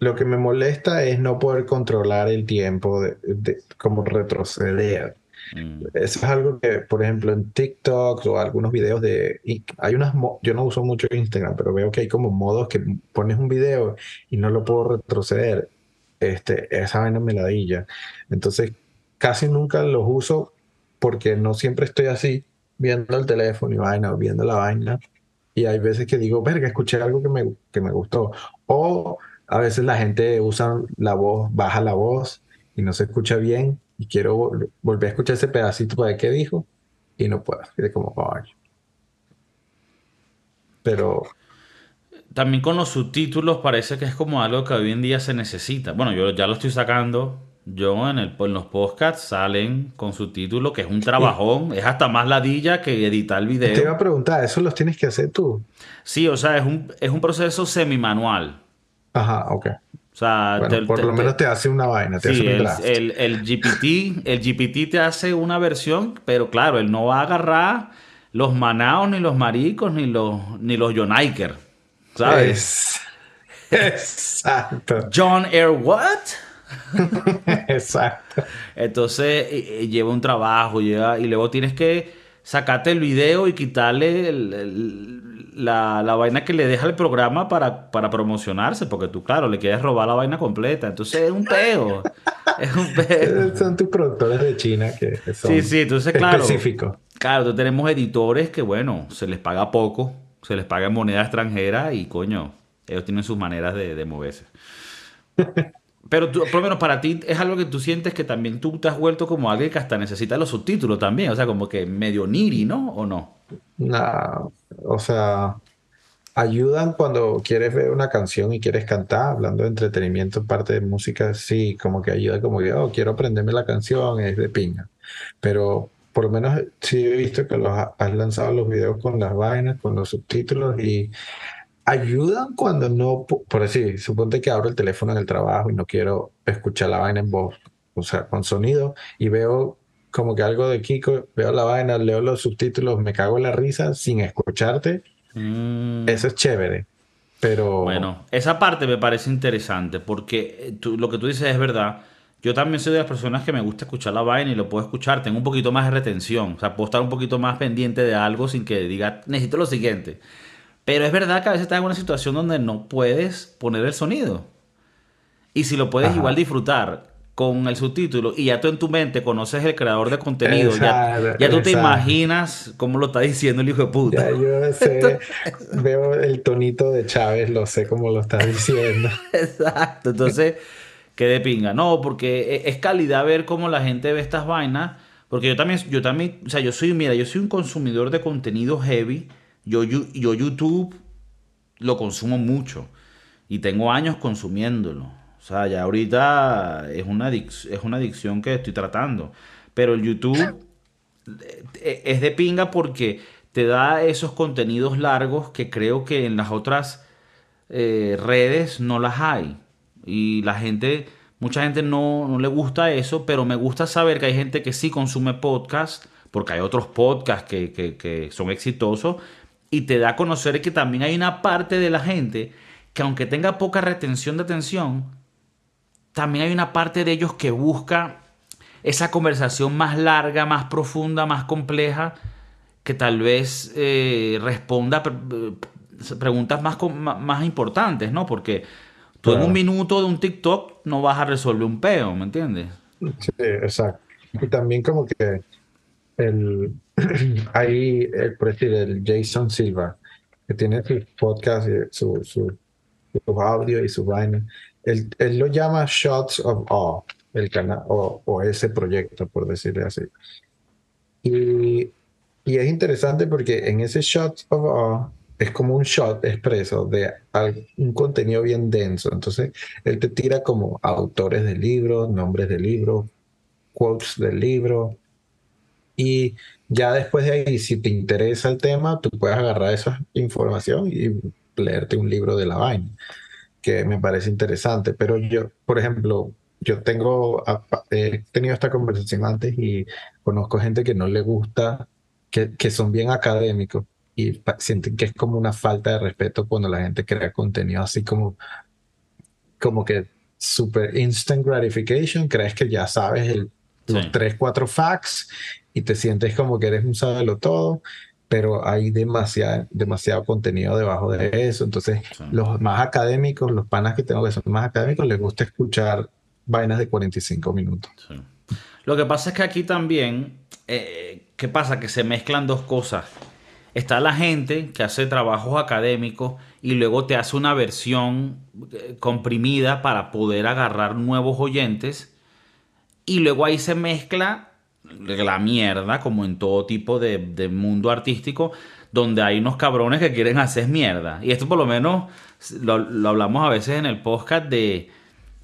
lo que me molesta es no poder controlar el tiempo, de, de- como retroceder. Mm. Eso es algo que, por ejemplo, en TikTok o algunos videos de... Hay unas... Yo no uso mucho Instagram, pero veo que hay como modos que pones un video y no lo puedo retroceder. Este, esa vaina me ladilla. Entonces, casi nunca los uso porque no siempre estoy así, viendo el teléfono y vaina, viendo la vaina. Y hay veces que digo, verga, escuché algo que me, que me gustó. O a veces la gente usa la voz, baja la voz y no se escucha bien y quiero vol- volver a escuchar ese pedacito para ver qué dijo y no puedo. Y de como, "Ay". Pero también con los subtítulos parece que es como algo que hoy en día se necesita. Bueno, yo ya lo estoy sacando. Yo en, el, en los podcasts salen con subtítulos, que es un trabajón. Es hasta más ladilla que editar el video. Te iba a preguntar, ¿eso los tienes que hacer tú? Sí, o sea, es un, es un proceso semi-manual. Ajá, ok. O sea, Bueno, te- por te- lo te- menos te hace una vaina, te hace Sí, un el, draft. el, el GPT, el GPT te hace una versión, pero claro, él no va a agarrar los manaos, ni los maricos, ni los, ni los Jonaiker. ¿Sabes? Es- Exacto, John Air what? exacto. Entonces lleva un trabajo, lleva, y luego tienes que sacarte el video y quitarle el- el- la, la vaina que le deja el programa para, para promocionarse, porque tú, claro, le quieres robar la vaina completa. Entonces es un peo. Es un peo. Son tus productores de China que son Sí, sí, entonces, claro. específicos. Claro, entonces tenemos editores que, bueno, se les paga poco, se les paga en moneda extranjera y, coño, ellos tienen sus maneras de, de moverse. Pero tú, por lo menos para ti es algo que tú sientes que también tú te has vuelto como alguien que hasta necesita los subtítulos también, o sea, como que medio niri, ¿no? ¿O no? No, o sea, ayudan cuando quieres ver una canción y quieres cantar, hablando de entretenimiento, parte de música, sí, como que ayuda, como que, oh, quiero aprenderme la canción, es de pinga. Pero por lo menos sí he visto que los ha- has lanzado los videos con las vainas, con los subtítulos y ayudan cuando no, por decir, suponte que abro el teléfono en el trabajo y no quiero escuchar la vaina en voz, o sea, con sonido, y veo como que algo de Kiko, veo la vaina, leo los subtítulos, me cago en la risa sin escucharte, Mm, eso es chévere. Pero Bueno, esa parte me parece interesante porque eh, tú- lo que tú dices es verdad. Yo también soy de las personas que me gusta escuchar la vaina y lo puedo escuchar. Tengo un poquito más de retención. O sea, puedo estar un poquito más pendiente de algo sin que diga, necesito lo siguiente. Pero es verdad que a veces estás en una situación donde no puedes poner el sonido. Y si lo puedes Ajá. igual disfrutar con el subtítulo y ya tú en tu mente conoces el creador de contenido, ya, Exacto, ya tú te imaginas cómo lo está diciendo el hijo de puta. ya yo sé, veo el tonito de Chávez, lo sé como lo estás diciendo. Exacto, entonces, qué de pinga. No, porque e- es calidad ver cómo la gente ve estas vainas. Porque yo también, yo también, o sea, yo soy, mira, yo soy un consumidor de contenido heavy. Yo, yo, yo YouTube lo consumo mucho. Y tengo años consumiéndolo. O sea, ya ahorita es una, es una adicción que estoy tratando. Pero el YouTube eh, es de pinga porque te da esos contenidos largos que creo que en las otras eh, redes no las hay. Y la gente, mucha gente no, no le gusta eso, pero me gusta saber que hay gente que sí consume podcast, porque hay otros podcasts que- que son exitosos, y te da a conocer que también hay una parte de la gente que aunque tenga poca retención de atención, también hay una parte de ellos que busca esa conversación más larga, más profunda, más compleja, que tal vez eh, responda eh, preguntas más, más importantes, ¿no? Porque tú en un minuto de un TikTok no vas a resolver un peo, ¿me entiendes? Sí, exacto. Y también como que el el, por decir, el Jason Silva, que tiene sus podcasts, y su, su, sus y su vaina, él, él lo llama Shots of Awe, el canal, o, o ese proyecto, por decirle así. Y, y es interesante porque en ese Shots of Awe es como un shot expreso de un contenido bien denso. Entonces, él te tira como autores de libros, nombres de libros, quotes del libro. Y ya después de ahí, si te interesa el tema, tú puedes agarrar esa información y leerte un libro de la vaina, que me parece interesante. Pero yo, por ejemplo, yo tengo, he tenido esta conversación antes y conozco gente que no le gusta, que, que son bien académicos y sienten que es como una falta de respeto cuando la gente crea contenido así como, como que super instant gratification, crees que ya sabes el, los Sí. tres, cuatro facts y te sientes como que eres un sábelo todo, pero hay demasiado, demasiado contenido debajo de eso. Entonces, Sí. los más académicos, los panas que tengo que son más académicos, les gusta escuchar vainas de 45 minutos. Sí. Lo que pasa es que aquí también, eh, ¿qué pasa? Que se mezclan dos cosas. Está la gente que hace trabajos académicos y luego te hace una versión eh, comprimida para poder agarrar nuevos oyentes. Y luego ahí se mezcla la mierda, como en todo tipo de, mundo artístico, donde hay unos cabrones que quieren hacer mierda. Y esto por lo menos lo, lo hablamos a veces en el podcast de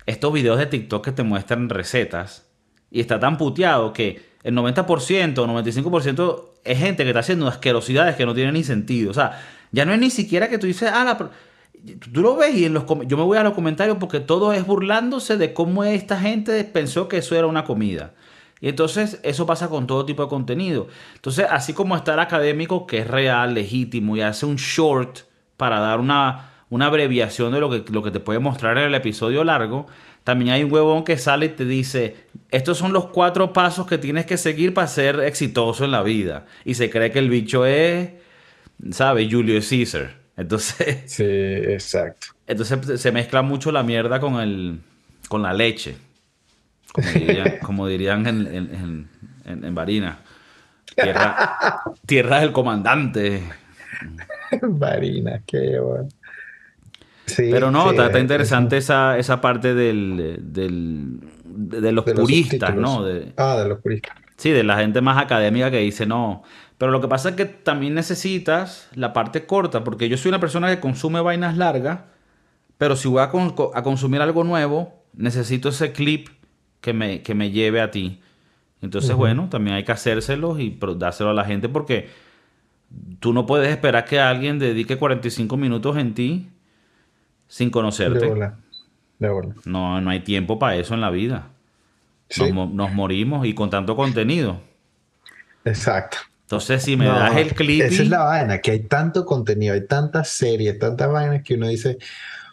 estos videos de TikTok que te muestran recetas. Y está tan puteado que el 90% o 95% es gente que está haciendo asquerosidades que no tienen ni sentido. O sea, ya no es ni siquiera que tú dices, ah, la... tú lo ves y en los yo me voy a los comentarios porque todo es burlándose de cómo esta gente pensó que eso era una comida. Y entonces eso pasa con todo tipo de contenido. Entonces, así como está el académico que es real, legítimo y hace un short para dar una, una abreviación de lo que, lo que te puede mostrar en el episodio largo, también hay un huevón que sale y te dice, estos son los cuatro pasos que tienes que seguir para ser exitoso en la vida. Y se cree que el bicho es, ¿sabes? Julio Caesar. Entonces... Sí, exacto. Entonces se mezcla mucho la mierda con, el, con la leche. Como dirían, en, en, en, Barina. Tierra, tierra del comandante. Barina, qué bueno. Pero no, está, interesante esa, esa parte del, del de los puristas, ¿no? ah, de los puristas. Sí, de la gente más académica que dice no. Pero lo que pasa es que también necesitas la parte corta, porque yo soy una persona que consume vainas largas, pero si voy a, a consumir algo nuevo, necesito ese clip que me, que me lleve a ti. Entonces, bueno, también hay que hacérselos y dárselo a la gente porque tú no puedes esperar que alguien dedique 45 minutos en ti sin conocerte. No, no hay tiempo para eso en la vida. Nos, morimos y con tanto contenido. Exacto. Entonces, si me das el clip. Esa es la vaina, que hay tanto contenido, hay tantas series, tantas vainas que uno dice,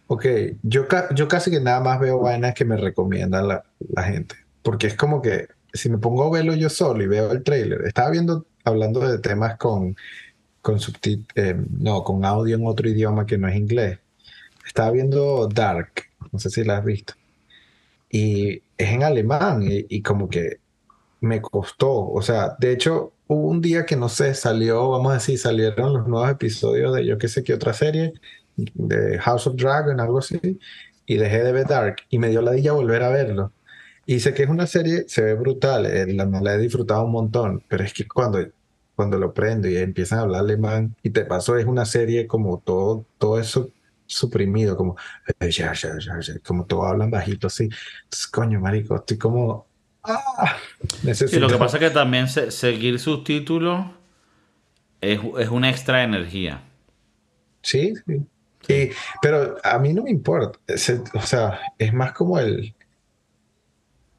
ok, yo, yo casi que nada más veo vainas que me recomiendan la, la gente. Porque es como que si me pongo a verlo yo solo y veo el trailer, estaba viendo, hablando de temas con, con eh, no, con audio en otro idioma que no es inglés. Estaba viendo Dark, no sé si la has visto. Y es en alemán y, como que me costó. O sea, de hecho, hubo un día que no sé, salió, vamos a decir, salieron los nuevos episodios de yo qué sé qué otra serie, de House of Dragon, algo así, y dejé de ver Dark y me dio la dilla volver a verlo. Y sé que es una serie, se ve brutal, eh, la, la he disfrutado un montón, pero es que cuando, cuando lo prendo y empiezan a hablar alemán y te paso, es una serie como todo, todo eso suprimido, como, eh, como todos hablan bajito así. Entonces, coño, marico, estoy como, ah, necesito. lo que pasa es que también seguir sus títulos es, es una extra energía. Sí, sí. Pero a mí no me importa. o sea, es más como el.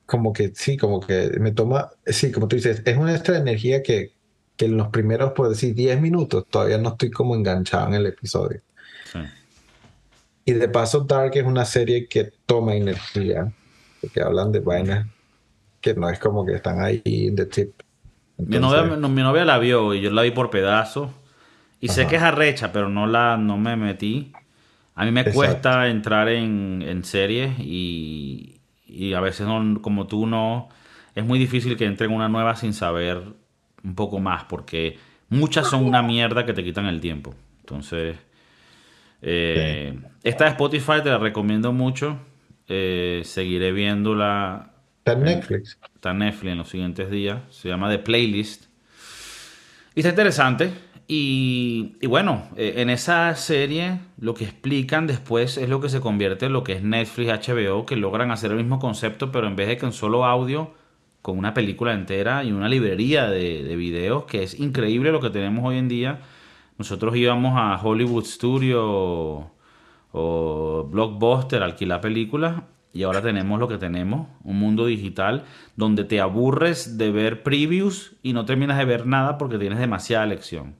Como que sí, como que me toma. Sí, como tú dices, es una extra energía que, que en los primeros, por decir, 10 minutos todavía no estoy como enganchado en el episodio. Sí. Y de paso, Dark es una serie que toma energía, porque hablan de vainas que no es como que están ahí en the tip. mi, novia, la vio y yo la vi por pedazos. Y sé que es arrecha, pero no, la, no me metí. A mí me cuesta entrar en, en series y, y, a veces, no, como tú, no. Es muy difícil que entre en una nueva sin saber un poco más, porque muchas son una mierda que te quitan el tiempo. Entonces. Eh, esta de Spotify te la recomiendo mucho. Eh, seguiré viéndola. Está en Netflix. Está en Netflix en los siguientes días. Se llama The Playlist. Y está interesante. Y, bueno, eh, en esa serie lo que explican después es lo que se convierte en lo que es Netflix, HBO, que logran hacer el mismo concepto, pero en vez de que en solo audio, con una película entera y una librería de, de videos, que es increíble lo que tenemos hoy en día nosotros íbamos a Hollywood Studio o, Blockbuster alquilar películas y ahora tenemos lo que tenemos, un mundo digital donde te aburres de ver previews y no terminas de ver nada porque tienes demasiada elección.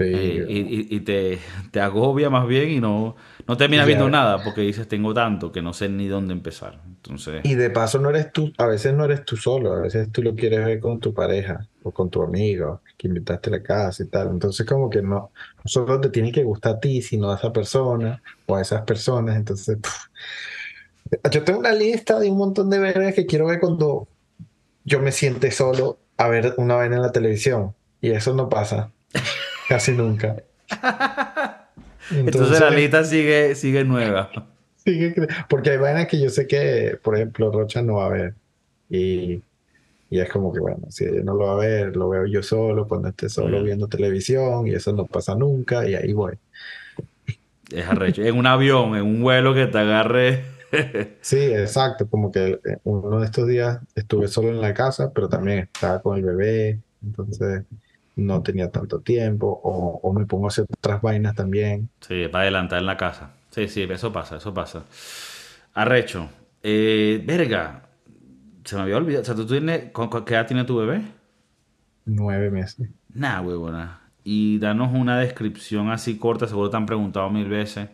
Eh, y, te, te, agobia más bien y no, no terminas viendo nada porque dices tengo tanto que no sé ni dónde empezar. Entonces... Y de paso no eres tú, a veces no eres tú solo, a veces tú lo quieres ver con tu pareja o con tu amigo que invitaste a la casa y tal. Entonces como que no, no solo te tiene que gustar a ti, sino a esa persona o a esas personas. Entonces, yo tengo una lista de un montón de vergas que quiero ver cuando yo me siente solo a ver una vaina en la televisión. Y eso no pasa. Casi nunca. Entonces, la lista sigue, sigue nueva. Sigue, porque hay vainas que yo sé que, por ejemplo, Rocha no va a ver. Y, Y es como que, bueno, si ella no lo va a ver, lo veo yo solo cuando esté solo viendo televisión y eso no pasa nunca y ahí voy. Es arrecho. En un avión, en un vuelo que te agarre. Sí, exacto, como que eh, uno de estos días estuve solo en la casa, pero también estaba con el bebé, entonces no tenía tanto tiempo o, o me pongo a hacer otras vainas también. Sí, para adelantar en la casa. Sí, sí, eso pasa, eso pasa. Arrecho. Eh, verga, se me había olvidado. O sea, ¿tú tienes, con- con- ¿qué edad tiene tu bebé? Nueve meses. Nah, huevona. Y danos una descripción así corta, seguro te han preguntado mil veces.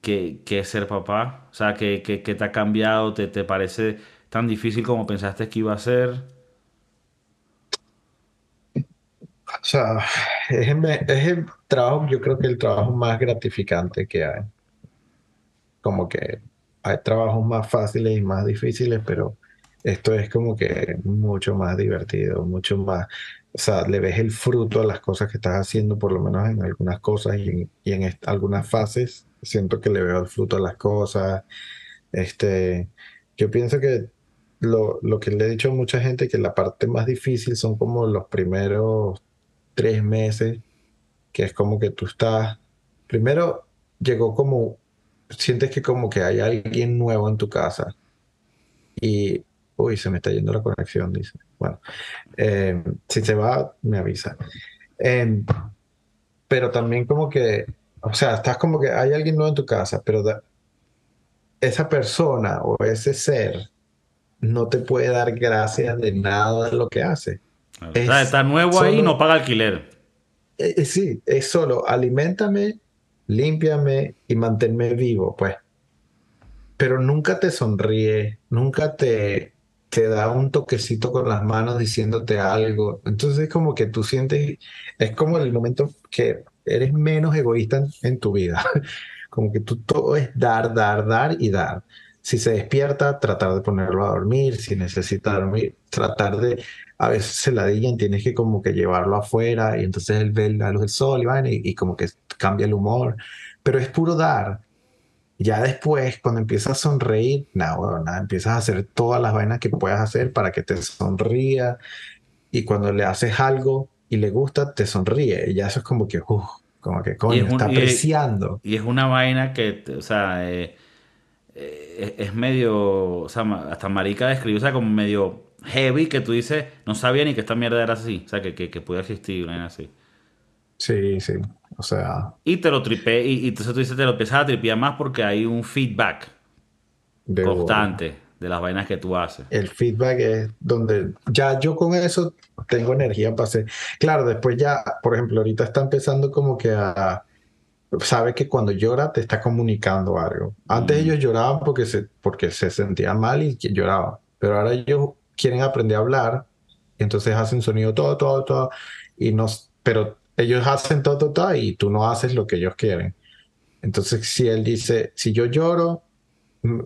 ¿Qué, qué es ser papá? O sea, ¿qué, qué- qué te ha cambiado? ¿Te, te parece tan difícil como pensaste que iba a ser? O sea, es el, es el trabajo, yo creo que el trabajo más gratificante que hay. Como que hay trabajos más fáciles y más difíciles, pero esto es como que mucho más divertido, mucho más, o sea, le ves el fruto a las cosas que estás haciendo, por lo menos en algunas cosas y en, y en algunas fases, siento que le veo el fruto a las cosas. Este, yo pienso que lo, lo que le he dicho a mucha gente, que la parte más difícil son como los primeros tres meses, que es como que tú estás, primero llegó como, sientes que como que hay alguien nuevo en tu casa y, uy, se me está yendo la conexión, dice. Bueno, eh, si se va, me avisa. Eh, pero también como que, o sea, estás como que hay alguien nuevo en tu casa, pero esa persona o ese ser no te puede dar gracias de nada de lo que hace. Es está nuevo ahí y no paga alquiler. Eh, eh, sí, es solo aliméntame, límpiame y manténme vivo, pues. Pero nunca te sonríe, nunca te, te da un toquecito con las manos diciéndote algo. Entonces es como que tú sientes, es como el momento que eres menos egoísta en, en tu vida. Como que tú todo es dar, dar, dar y dar. Si se despierta, tratar de ponerlo a dormir. Si necesita dormir, tratar de... A veces se la digan, tienes que como que llevarlo afuera y entonces él ve la luz del sol y, van y, y como que cambia el humor. Pero es puro dar. Ya después, cuando empiezas a sonreír, nada, bueno, nada, empiezas a hacer todas las vainas que puedas hacer para que te sonría. Y cuando le haces algo y le gusta, te sonríe. Y ya eso es como que, uf, como que coño, es, un- está y es- apreciando. y es una vaina que, o sea, eh, es, es medio, o sea, hasta marica describió, o sea, como medio heavy que tú dices, no sabía ni que esta mierda era así, o sea, que, que, que podía existir una así. Sí, sí. O sea, Y te lo tripé, y, y entonces tú dices, te lo empiezas a tripear más porque hay un feedback de constante de las vainas que tú haces. el feedback es donde ya yo con eso tengo energía para hacer. Claro, después ya, por ejemplo, ahorita está empezando como que a, sabe que cuando llora te está comunicando algo. Antes Mm. ellos lloraban porque se, porque se sentían mal y que lloraban, pero ahora ellos quieren aprender a hablar y entonces hacen sonido todo, todo, todo, y no, pero ellos hacen todo, todo, todo y tú no haces lo que ellos quieren. Entonces, si él dice, si yo lloro,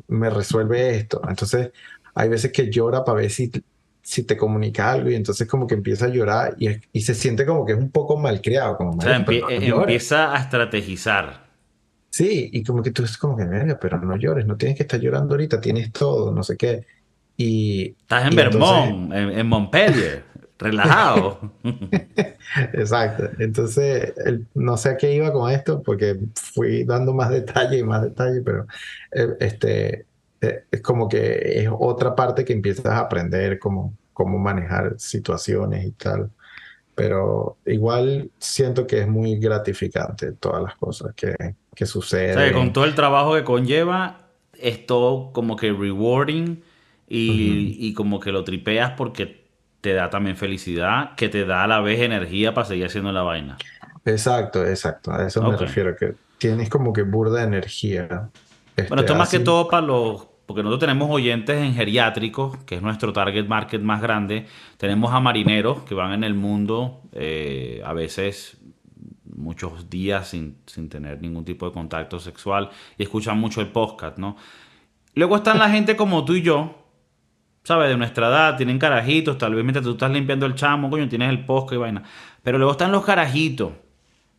me resuelve esto. Entonces, hay veces que llora para ver si, si te comunica algo y entonces como que empieza a llorar y, y se siente como que es un poco malcriado, como, O sea, "Marico, empie- no eh, llores". empieza a estrategizar. Sí, y como que tú es como que, verga, pero no llores, no tienes que estar llorando ahorita, tienes todo, no sé qué. Y, Estás en y entonces, Vermont, en, en Montpellier, relajado. exacto. Entonces, el- no sé a qué iba con esto porque fui dando más detalle y más detalle, pero eh, este, eh, es como que es otra parte que empiezas a aprender cómo, cómo manejar situaciones y tal. Pero igual siento que es muy gratificante todas las cosas que, que O sea, que con suceden. todo el trabajo que conlleva, es todo como que rewarding y, y como que lo tripeas porque te da también felicidad, que te da a la vez energía para seguir haciendo la vaina. Exacto, exacto. A eso me Ok. refiero, que tienes como que burda energía. Bueno, Este, esto más que todo para los... Porque nosotros tenemos oyentes en geriátricos, que es nuestro target market más grande. Tenemos a marineros que van en el mundo eh, a veces muchos días sin, sin tener ningún tipo de contacto sexual y escuchan mucho el podcast, ¿no? Luego están la gente como tú y yo, ¿sabes? De nuestra edad, tienen carajitos, tal vez mientras tú estás limpiando el chamo, coño, tienes el podcast y vaina. Pero luego están los carajitos,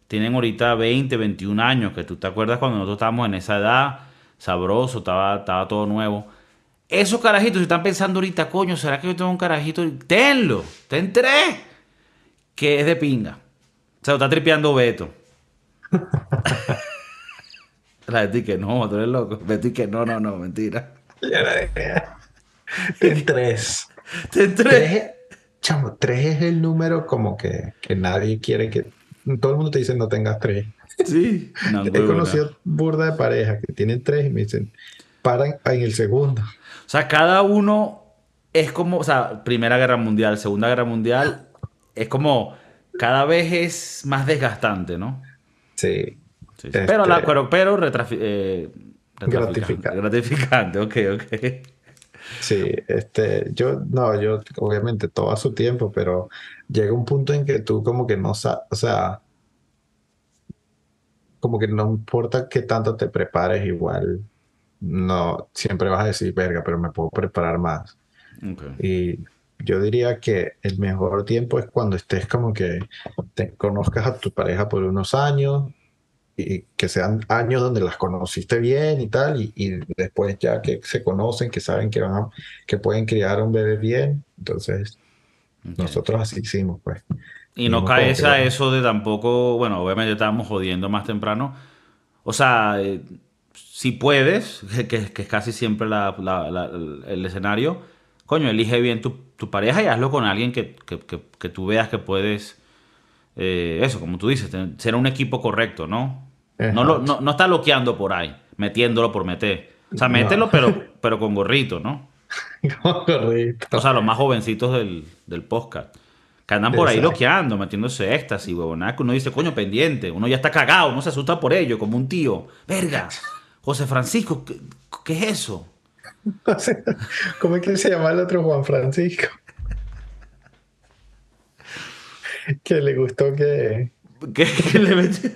tienen ahorita 20, 21 años, que tú te acuerdas cuando nosotros estábamos en esa edad, sabroso, estaba, estaba todo nuevo. esos carajitos, si están pensando ahorita, coño, ¿será que yo tengo un carajito? Tenlo, ten tres, que es de pinga. O sea, lo está tripeando Beto. La gente que no, tú eres loco. Beto y que no, no, no, mentira. Ten tres. Ten tres. Tres, chamo, tres es el número como que, que nadie quiere que... Todo el mundo te dice no tengas tres. Sí. No, He conocido burda de parejas que tienen tres y me dicen, paran en el segundo. O sea, cada uno es como, o sea, Primera Guerra Mundial, Segunda Guerra Mundial, es como, cada vez es más desgastante, ¿no? Sí. Sí, sí. Este- Pero, la, pero, pero retrafi- eh. Gratificante. Gratificante, ok, ok. Sí, este, yo, no, yo, obviamente, todo a su tiempo, pero llega un punto en que tú como que no sabes, o sea, como que no importa qué tanto te prepares, igual, no, siempre vas a decir, verga, pero me puedo preparar más. Y yo diría que el mejor tiempo es cuando estés como que te conozcas a tu pareja por unos años y que sean años donde las conociste bien y tal, y, y después ya que se conocen, que saben que van a- que pueden criar un bebé bien, entonces ok. nosotros así hicimos, pues. Y no caes a eso de tampoco, bueno, obviamente estábamos jodiendo más temprano. O sea, eh, si puedes, que, que es casi siempre la- la- la- el escenario, coño, elige bien tu, tu pareja y hazlo con alguien que, que- que- tú veas que puedes, eh, eso, como tú dices, ser un equipo correcto, ¿no? No, lo, no, no está loqueando por ahí, metiéndolo por meter. O sea, No. mételo, pero, pero con gorrito, ¿no? Correcto. O sea, los más jovencitos del, del podcast. Que andan por ahí loqueando, metiéndose éxtasis, huevonada, que uno dice, coño, pendiente. Uno ya está cagado, uno se asusta por ello, como un tío. Verga, José Francisco, ¿qué, qué es eso? ¿Cómo es que se llama el otro Juan Francisco? Que le gustó que... ¿Qué, qué le mete?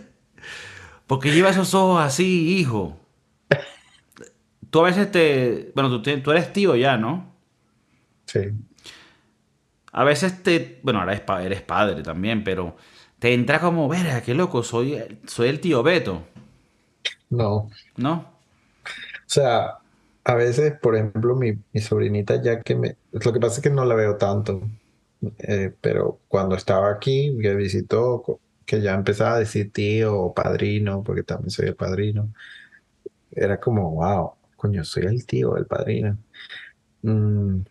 Porque lleva esos ojos así, hijo. Tú a veces te... Bueno, tú, tú eres tío ya, ¿no? Sí. A veces te... Bueno, ahora eres, pa- eres padre también, pero te entra como, verga, qué loco, soy, soy el tío Beto, No. ¿no? O sea, a veces, por ejemplo, mi, mi sobrinita ya que me... Lo que pasa es que no la veo tanto, eh, pero cuando estaba aquí, que visitó, que ya empezaba a decir tío o padrino, porque también soy el padrino, era como, wow, coño, soy el tío, el padrino. Mm,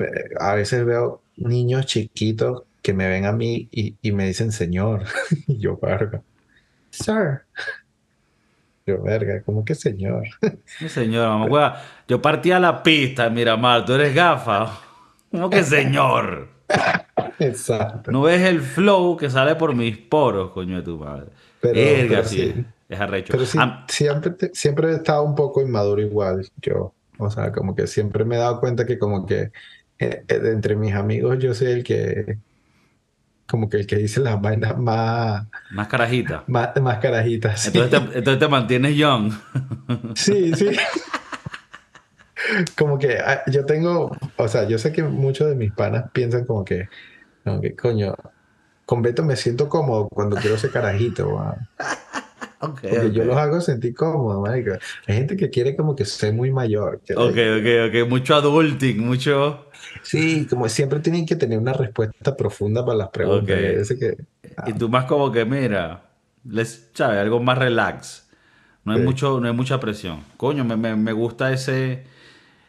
eh, a veces veo niños chiquitos que me ven a mí y, y me dicen señor, y yo, verga, sir. Yo, verga, ¿cómo que señor? Sí, señora, mamá, Yo partía la pista, Miramar, tú eres gafa. No que señor. Exacto. No ves el flow que sale por mis poros, coño de tu madre. Pero- Verga, pero sí, sí. Es arrecho. Pero sí, Ah, siempre, te- siempre he estado un poco inmaduro igual, yo. O sea, como que siempre me he dado cuenta que como que entre mis amigos yo soy el que, como que el que dice las vainas más, más carajita. más, más carajitas. sí. Entonces te, entonces te mantienes young. Sí, sí. Como que ah, yo tengo, o sea, yo sé que muchos de mis panas piensan como que, como que coño, con Beto me siento cómodo cuando quiero ser carajito. Ok, Porque yo los hago sentir cómodos, marico. Hay gente que quiere como que ser muy mayor. que- Ok, ok, ok. Mucho adulting, mucho. Sí, como siempre tienen que tener una respuesta profunda para las preguntas. Y Y tú más como que, mira, les, ¿sabes? Algo más relax. No hay, Sí. mucho, no hay mucha presión. Coño, me, me- me gusta ese...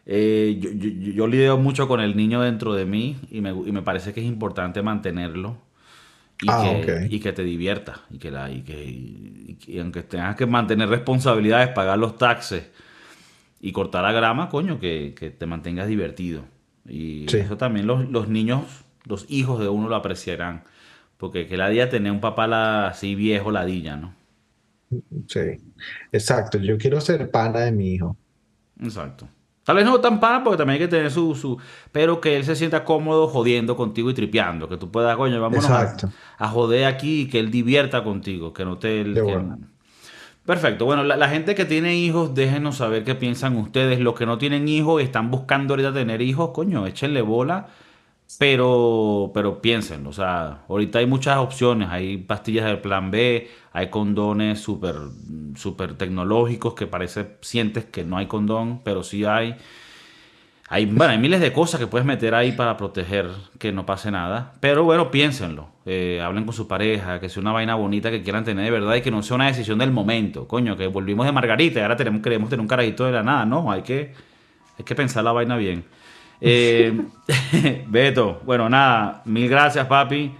eh, yo, yo, yo lidio mucho con el niño dentro de mí y me, y me parece que es importante mantenerlo y, Ah, que, y que te divierta. Y que, la, y que- y aunque tengas que mantener responsabilidades, pagar los taxes y cortar la grama, coño, que, que te mantengas divertido. Y Sí. eso también los, los niños, los hijos de uno lo apreciarán. Porque que la día tener un papá la- así viejo ladilla, ¿no? sí, exacto. Yo quiero ser pana de mi hijo. Exacto. Tal vez no tan pana porque también hay que tener su, su... Pero que él se sienta cómodo jodiendo contigo y tripeando. Que tú puedas, coño, vámonos a, a joder aquí y que él divierta contigo. Que no te... Que-. Perfecto. Bueno, la, gente que tiene hijos, déjenos saber qué piensan ustedes. Los que no tienen hijos y están buscando ahorita tener hijos, coño, échenle bola. Pero, pero piénsenlo. O sea, ahorita hay muchas opciones. Hay pastillas del plan B, hay condones súper súper tecnológicos que parece, sientes que no hay condón, pero sí hay. Hay, bueno, hay miles de cosas que puedes meter ahí para proteger que no pase nada. Pero bueno, piénsenlo. Eh, hablen con su pareja, que sea una vaina bonita que quieran tener de verdad y que no sea una decisión del momento. Coño, que volvimos de Margarita y ahora tenemos, queremos tener un carajito de la nada. No, hay que, hay que pensar la vaina bien. Eh, Beto, bueno, nada, mil gracias, papi.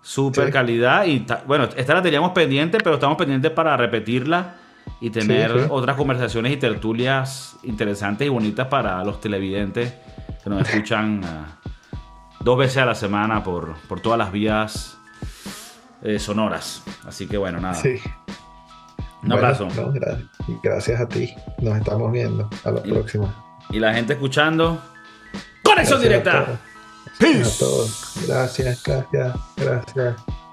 Super calidad. Y bueno, esta la teníamos pendiente, pero estamos pendientes para repetirla y tener otras conversaciones y tertulias interesantes y bonitas para los televidentes que nos escuchan eh, dos veces a la semana por, por todas las vías eh, sonoras. Así que bueno, nada. Sí. Un abrazo. gracias a ti. Nos estamos viendo. A la próxima. Y la gente escuchando. Conexión directa. Peace. A todos. Gracias, gracias, gracias.